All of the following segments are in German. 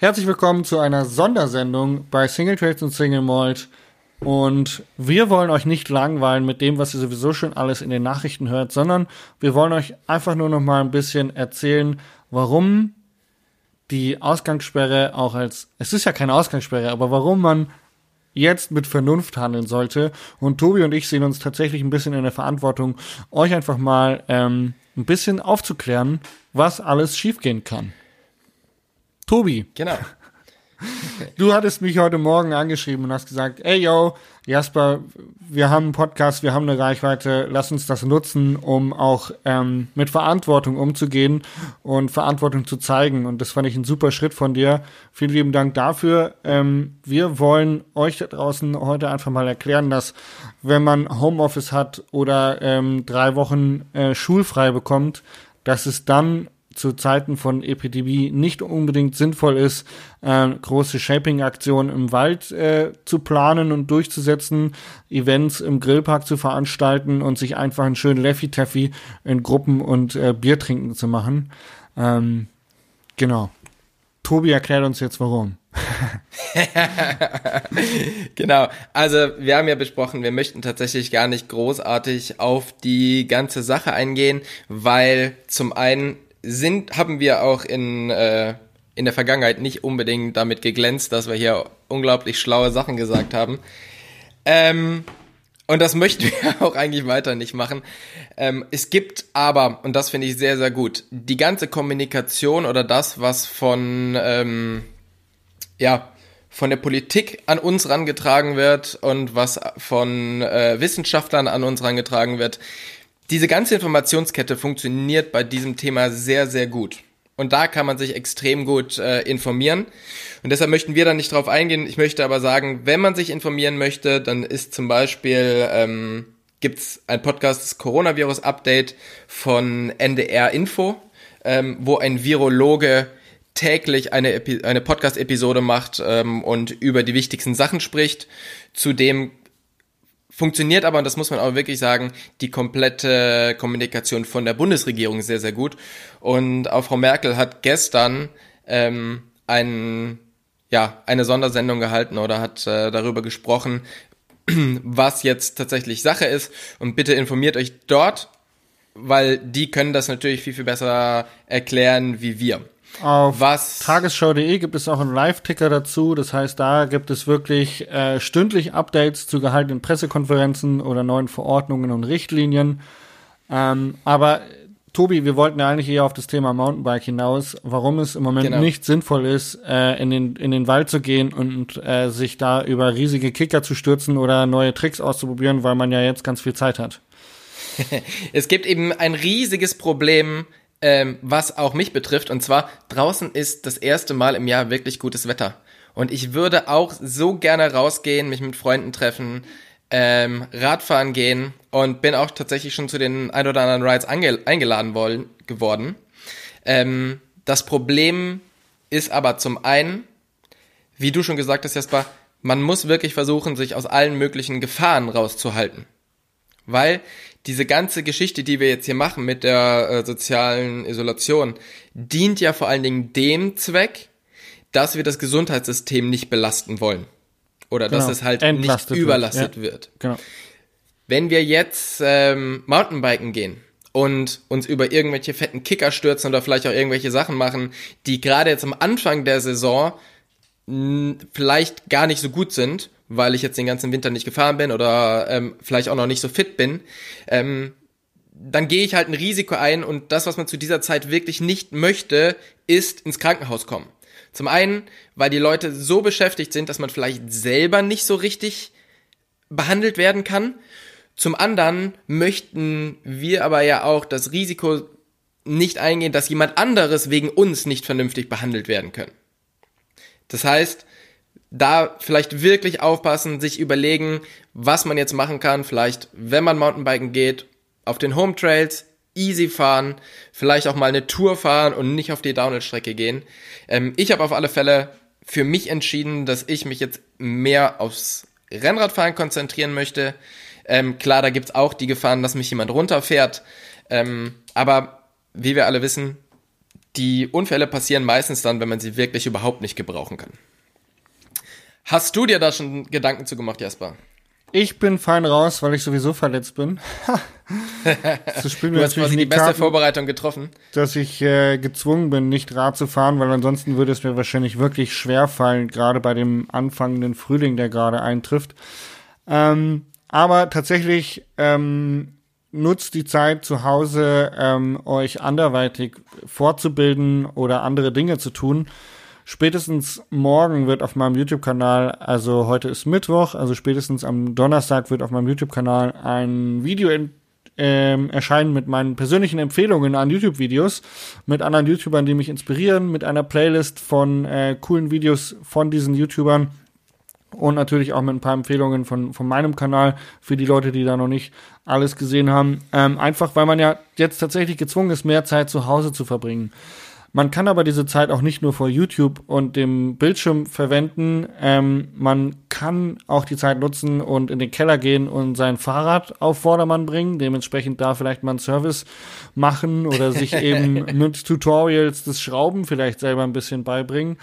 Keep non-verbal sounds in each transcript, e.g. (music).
Herzlich willkommen zu einer Sondersendung bei Single Trades und Single Malt. Und wir wollen euch nicht langweilen mit dem, was ihr sowieso schon alles in den Nachrichten hört, sondern wir wollen euch einfach nur noch mal ein bisschen erzählen, warum die Ausgangssperre auch als, es ist ja keine Ausgangssperre, aber warum man jetzt mit Vernunft handeln sollte. Und Tobi und ich sehen uns tatsächlich ein bisschen in der Verantwortung, euch einfach mal ähm, ein bisschen aufzuklären, was alles schiefgehen kann. Tobi. Genau. (laughs) Du hattest mich heute Morgen angeschrieben und hast gesagt, ey yo, Jasper, wir haben einen Podcast, wir haben eine Reichweite, lass uns das nutzen, um auch ähm, mit Verantwortung umzugehen und Verantwortung zu zeigen. Und das fand ich ein super Schritt von dir. Vielen lieben Dank dafür. Ähm, wir wollen euch da draußen heute einfach mal erklären, dass wenn man Homeoffice hat oder ähm, drei Wochen äh, schulfrei bekommt, dass es dann zu Zeiten von Epidemie nicht unbedingt sinnvoll ist, äh, große Shaping-Aktionen im Wald äh, zu planen und durchzusetzen, Events im Grillpark zu veranstalten und sich einfach einen schönen Leffy-Taffy in Gruppen und äh, Bier trinken zu machen. Ähm, genau. Tobi erklärt uns jetzt warum. (laughs) genau, also wir haben ja besprochen, wir möchten tatsächlich gar nicht großartig auf die ganze Sache eingehen, weil zum einen sind, haben wir auch in, äh, in der Vergangenheit nicht unbedingt damit geglänzt, dass wir hier unglaublich schlaue Sachen gesagt haben. Ähm, und das (laughs) möchten wir auch eigentlich weiter nicht machen. Ähm, es gibt aber, und das finde ich sehr, sehr gut, die ganze Kommunikation oder das, was von, ähm, ja, von der Politik an uns rangetragen wird und was von äh, Wissenschaftlern an uns rangetragen wird, diese ganze Informationskette funktioniert bei diesem Thema sehr, sehr gut. Und da kann man sich extrem gut äh, informieren. Und deshalb möchten wir da nicht drauf eingehen. Ich möchte aber sagen, wenn man sich informieren möchte, dann ist zum Beispiel, ähm, gibt's ein Podcast, das Coronavirus-Update von NDR Info, ähm, wo ein Virologe täglich eine, Epi eine Podcast-Episode macht ähm, und über die wichtigsten Sachen spricht. Zudem funktioniert aber, und das muss man auch wirklich sagen, die komplette Kommunikation von der Bundesregierung sehr, sehr gut. Und auch Frau Merkel hat gestern ähm, ein, ja, eine Sondersendung gehalten oder hat äh, darüber gesprochen, (clears throat) was jetzt tatsächlich Sache ist. Und bitte informiert euch dort, weil die können das natürlich viel, viel besser erklären wie wir. Auf Was? tagesschau.de gibt es auch einen Live-Ticker dazu. Das heißt, da gibt es wirklich äh, stündlich Updates zu gehaltenen Pressekonferenzen oder neuen Verordnungen und Richtlinien. Ähm, aber Tobi, wir wollten ja eigentlich eher auf das Thema Mountainbike hinaus, warum es im Moment genau. nicht sinnvoll ist, äh, in, den, in den Wald zu gehen und äh, sich da über riesige Kicker zu stürzen oder neue Tricks auszuprobieren, weil man ja jetzt ganz viel Zeit hat. (laughs) es gibt eben ein riesiges Problem ähm, was auch mich betrifft. Und zwar, draußen ist das erste Mal im Jahr wirklich gutes Wetter. Und ich würde auch so gerne rausgehen, mich mit Freunden treffen, ähm, Radfahren gehen und bin auch tatsächlich schon zu den ein oder anderen Rides eingeladen wollen, geworden. Ähm, das Problem ist aber zum einen, wie du schon gesagt hast, Jasper, man muss wirklich versuchen, sich aus allen möglichen Gefahren rauszuhalten. Weil diese ganze Geschichte, die wir jetzt hier machen mit der äh, sozialen Isolation, dient ja vor allen Dingen dem Zweck, dass wir das Gesundheitssystem nicht belasten wollen. Oder genau. dass es halt Entlastet nicht überlastet wird. Ja. wird. Genau. Wenn wir jetzt ähm, Mountainbiken gehen und uns über irgendwelche fetten Kicker stürzen oder vielleicht auch irgendwelche Sachen machen, die gerade jetzt am Anfang der Saison vielleicht gar nicht so gut sind weil ich jetzt den ganzen Winter nicht gefahren bin oder ähm, vielleicht auch noch nicht so fit bin, ähm, dann gehe ich halt ein Risiko ein und das, was man zu dieser Zeit wirklich nicht möchte, ist ins Krankenhaus kommen. Zum einen, weil die Leute so beschäftigt sind, dass man vielleicht selber nicht so richtig behandelt werden kann. Zum anderen möchten wir aber ja auch das Risiko nicht eingehen, dass jemand anderes wegen uns nicht vernünftig behandelt werden können. Das heißt, da vielleicht wirklich aufpassen, sich überlegen, was man jetzt machen kann. Vielleicht, wenn man Mountainbiken geht, auf den Home Trails easy fahren, vielleicht auch mal eine Tour fahren und nicht auf die Downhill-Strecke gehen. Ähm, ich habe auf alle Fälle für mich entschieden, dass ich mich jetzt mehr aufs Rennradfahren konzentrieren möchte. Ähm, klar, da gibt's auch die Gefahren, dass mich jemand runterfährt. Ähm, aber wie wir alle wissen, die Unfälle passieren meistens dann, wenn man sie wirklich überhaupt nicht gebrauchen kann. Hast du dir da schon Gedanken zu gemacht, Jasper? Ich bin fein raus, weil ich sowieso verletzt bin. (laughs) das spielt du hast quasi die beste Karten, Vorbereitung getroffen. Dass ich äh, gezwungen bin, nicht Rad zu fahren, weil ansonsten würde es mir wahrscheinlich wirklich schwer fallen, gerade bei dem anfangenden Frühling, der gerade eintrifft. Ähm, aber tatsächlich ähm, nutzt die Zeit zu Hause, ähm, euch anderweitig fortzubilden oder andere Dinge zu tun spätestens morgen wird auf meinem YouTube-Kanal, also heute ist Mittwoch, also spätestens am Donnerstag wird auf meinem YouTube-Kanal ein Video ähm, erscheinen mit meinen persönlichen Empfehlungen an YouTube-Videos, mit anderen YouTubern, die mich inspirieren, mit einer Playlist von äh, coolen Videos von diesen YouTubern und natürlich auch mit ein paar Empfehlungen von, von meinem Kanal für die Leute, die da noch nicht alles gesehen haben. Ähm, einfach, weil man ja jetzt tatsächlich gezwungen ist, mehr Zeit zu Hause zu verbringen. Man kann aber diese Zeit auch nicht nur vor YouTube und dem Bildschirm verwenden. Ähm, man kann auch die Zeit nutzen und in den Keller gehen und sein Fahrrad auf Vordermann bringen. Dementsprechend da vielleicht mal einen Service machen oder sich (laughs) eben mit Tutorials das Schrauben vielleicht selber ein bisschen beibringen.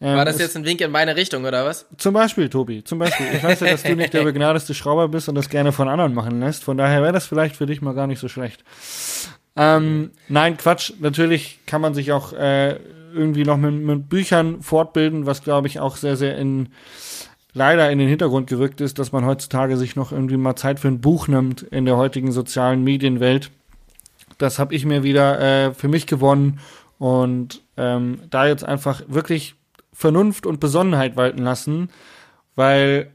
Ähm, War das jetzt ein Wink in meine Richtung, oder was? Zum Beispiel, Tobi, zum Beispiel. Ich weiß ja, dass du nicht der (laughs) begnadeste Schrauber bist und das gerne von anderen machen lässt. Von daher wäre das vielleicht für dich mal gar nicht so schlecht. Ähm, nein, Quatsch. Natürlich kann man sich auch äh, irgendwie noch mit, mit Büchern fortbilden, was glaube ich auch sehr, sehr in leider in den Hintergrund gerückt ist, dass man heutzutage sich noch irgendwie mal Zeit für ein Buch nimmt in der heutigen sozialen Medienwelt. Das habe ich mir wieder äh, für mich gewonnen und ähm, da jetzt einfach wirklich Vernunft und Besonnenheit walten lassen, weil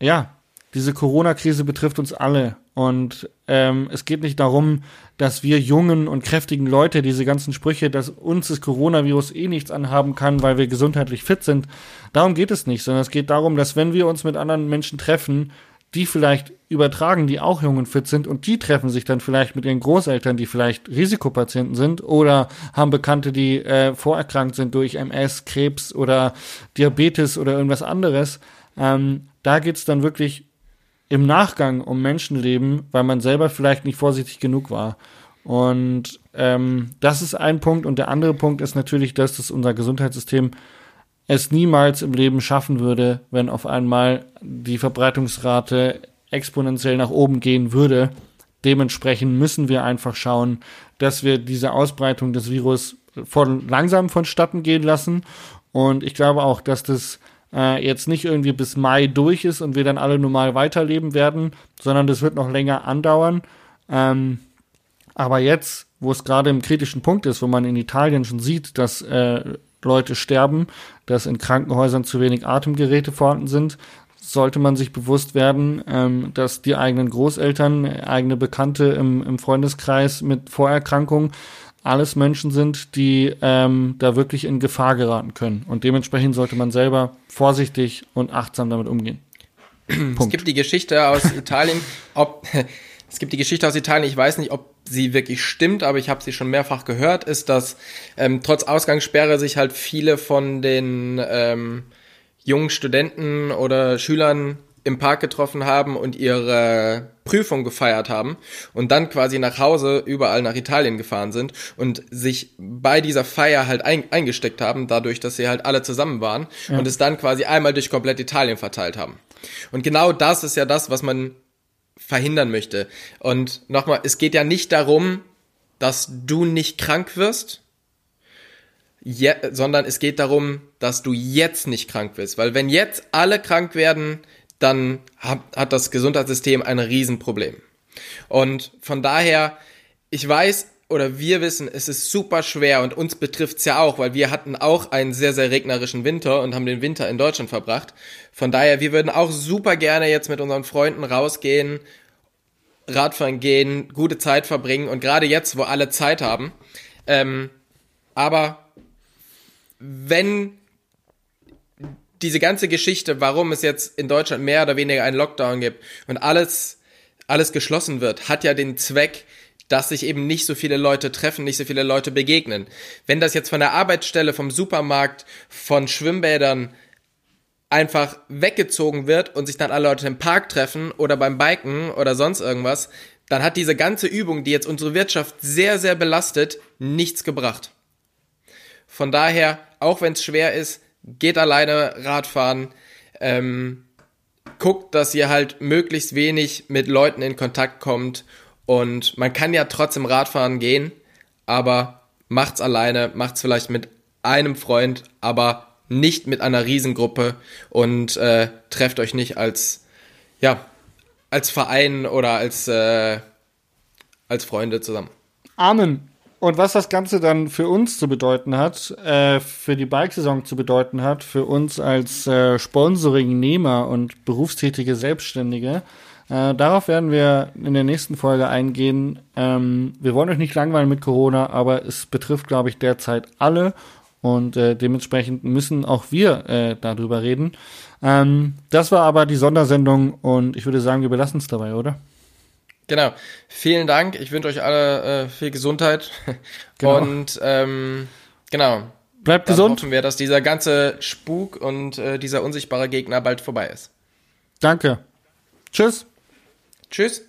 ja, diese Corona-Krise betrifft uns alle und ähm, es geht nicht darum, dass wir jungen und kräftigen Leute diese ganzen Sprüche, dass uns das Coronavirus eh nichts anhaben kann, weil wir gesundheitlich fit sind. Darum geht es nicht, sondern es geht darum, dass wenn wir uns mit anderen Menschen treffen, die vielleicht übertragen, die auch jung und fit sind und die treffen sich dann vielleicht mit ihren Großeltern, die vielleicht Risikopatienten sind oder haben Bekannte, die äh, vorerkrankt sind durch MS, Krebs oder Diabetes oder irgendwas anderes. Ähm, da geht's dann wirklich im Nachgang um Menschenleben, weil man selber vielleicht nicht vorsichtig genug war. Und ähm, das ist ein Punkt. Und der andere Punkt ist natürlich, dass das unser Gesundheitssystem es niemals im Leben schaffen würde, wenn auf einmal die Verbreitungsrate exponentiell nach oben gehen würde. Dementsprechend müssen wir einfach schauen, dass wir diese Ausbreitung des Virus von, langsam vonstatten gehen lassen. Und ich glaube auch, dass das äh, jetzt nicht irgendwie bis Mai durch ist und wir dann alle normal weiterleben werden, sondern das wird noch länger andauern. Ähm, aber jetzt, wo es gerade im kritischen Punkt ist, wo man in Italien schon sieht, dass äh, Leute sterben, dass in Krankenhäusern zu wenig Atemgeräte vorhanden sind, sollte man sich bewusst werden, ähm, dass die eigenen Großeltern, eigene Bekannte im, im Freundeskreis mit Vorerkrankungen alles Menschen sind, die ähm, da wirklich in Gefahr geraten können. Und dementsprechend sollte man selber vorsichtig und achtsam damit umgehen. Es gibt die Geschichte aus Italien, ob (laughs) es gibt die Geschichte aus Italien, ich weiß nicht, ob sie wirklich stimmt, aber ich habe sie schon mehrfach gehört, ist, dass ähm, trotz Ausgangssperre sich halt viele von den ähm, jungen Studenten oder Schülern im Park getroffen haben und ihre Prüfung gefeiert haben und dann quasi nach Hause überall nach Italien gefahren sind und sich bei dieser Feier halt ein, eingesteckt haben, dadurch, dass sie halt alle zusammen waren ja. und es dann quasi einmal durch komplett Italien verteilt haben. Und genau das ist ja das, was man verhindern möchte. Und nochmal, es geht ja nicht darum, dass du nicht krank wirst, je, sondern es geht darum, dass du jetzt nicht krank wirst. Weil wenn jetzt alle krank werden, dann hat, hat das Gesundheitssystem ein Riesenproblem. Und von daher, ich weiß oder wir wissen, es ist super schwer und uns betrifft's ja auch, weil wir hatten auch einen sehr, sehr regnerischen Winter und haben den Winter in Deutschland verbracht. Von daher, wir würden auch super gerne jetzt mit unseren Freunden rausgehen, Radfahren gehen, gute Zeit verbringen und gerade jetzt, wo alle Zeit haben. Ähm, aber wenn diese ganze Geschichte, warum es jetzt in Deutschland mehr oder weniger einen Lockdown gibt und alles, alles geschlossen wird, hat ja den Zweck, dass sich eben nicht so viele Leute treffen, nicht so viele Leute begegnen. Wenn das jetzt von der Arbeitsstelle, vom Supermarkt, von Schwimmbädern einfach weggezogen wird und sich dann alle Leute im Park treffen oder beim Biken oder sonst irgendwas, dann hat diese ganze Übung, die jetzt unsere Wirtschaft sehr, sehr belastet, nichts gebracht. Von daher, auch wenn es schwer ist, geht alleine Radfahren. Ähm, guckt, dass ihr halt möglichst wenig mit Leuten in Kontakt kommt. Und man kann ja trotzdem Radfahren gehen, aber macht's alleine, macht's vielleicht mit einem Freund, aber nicht mit einer Riesengruppe und äh, trefft euch nicht als ja als Verein oder als äh, als Freunde zusammen. Amen. Und was das Ganze dann für uns zu bedeuten hat, äh, für die Bikesaison zu bedeuten hat, für uns als äh, Sponsoring-Nehmer und berufstätige Selbstständige, äh, darauf werden wir in der nächsten Folge eingehen. Ähm, wir wollen euch nicht langweilen mit Corona, aber es betrifft, glaube ich, derzeit alle und äh, dementsprechend müssen auch wir äh, darüber reden. Ähm, das war aber die Sondersendung und ich würde sagen, wir belassen es dabei, oder? Genau. Vielen Dank. Ich wünsche euch alle äh, viel Gesundheit. (laughs) Genau. Und ähm, genau. Bleibt Dann gesund. hoffen wir, dass dieser ganze Spuk und äh, dieser unsichtbare Gegner bald vorbei ist. Danke. Tschüss. Tschüss.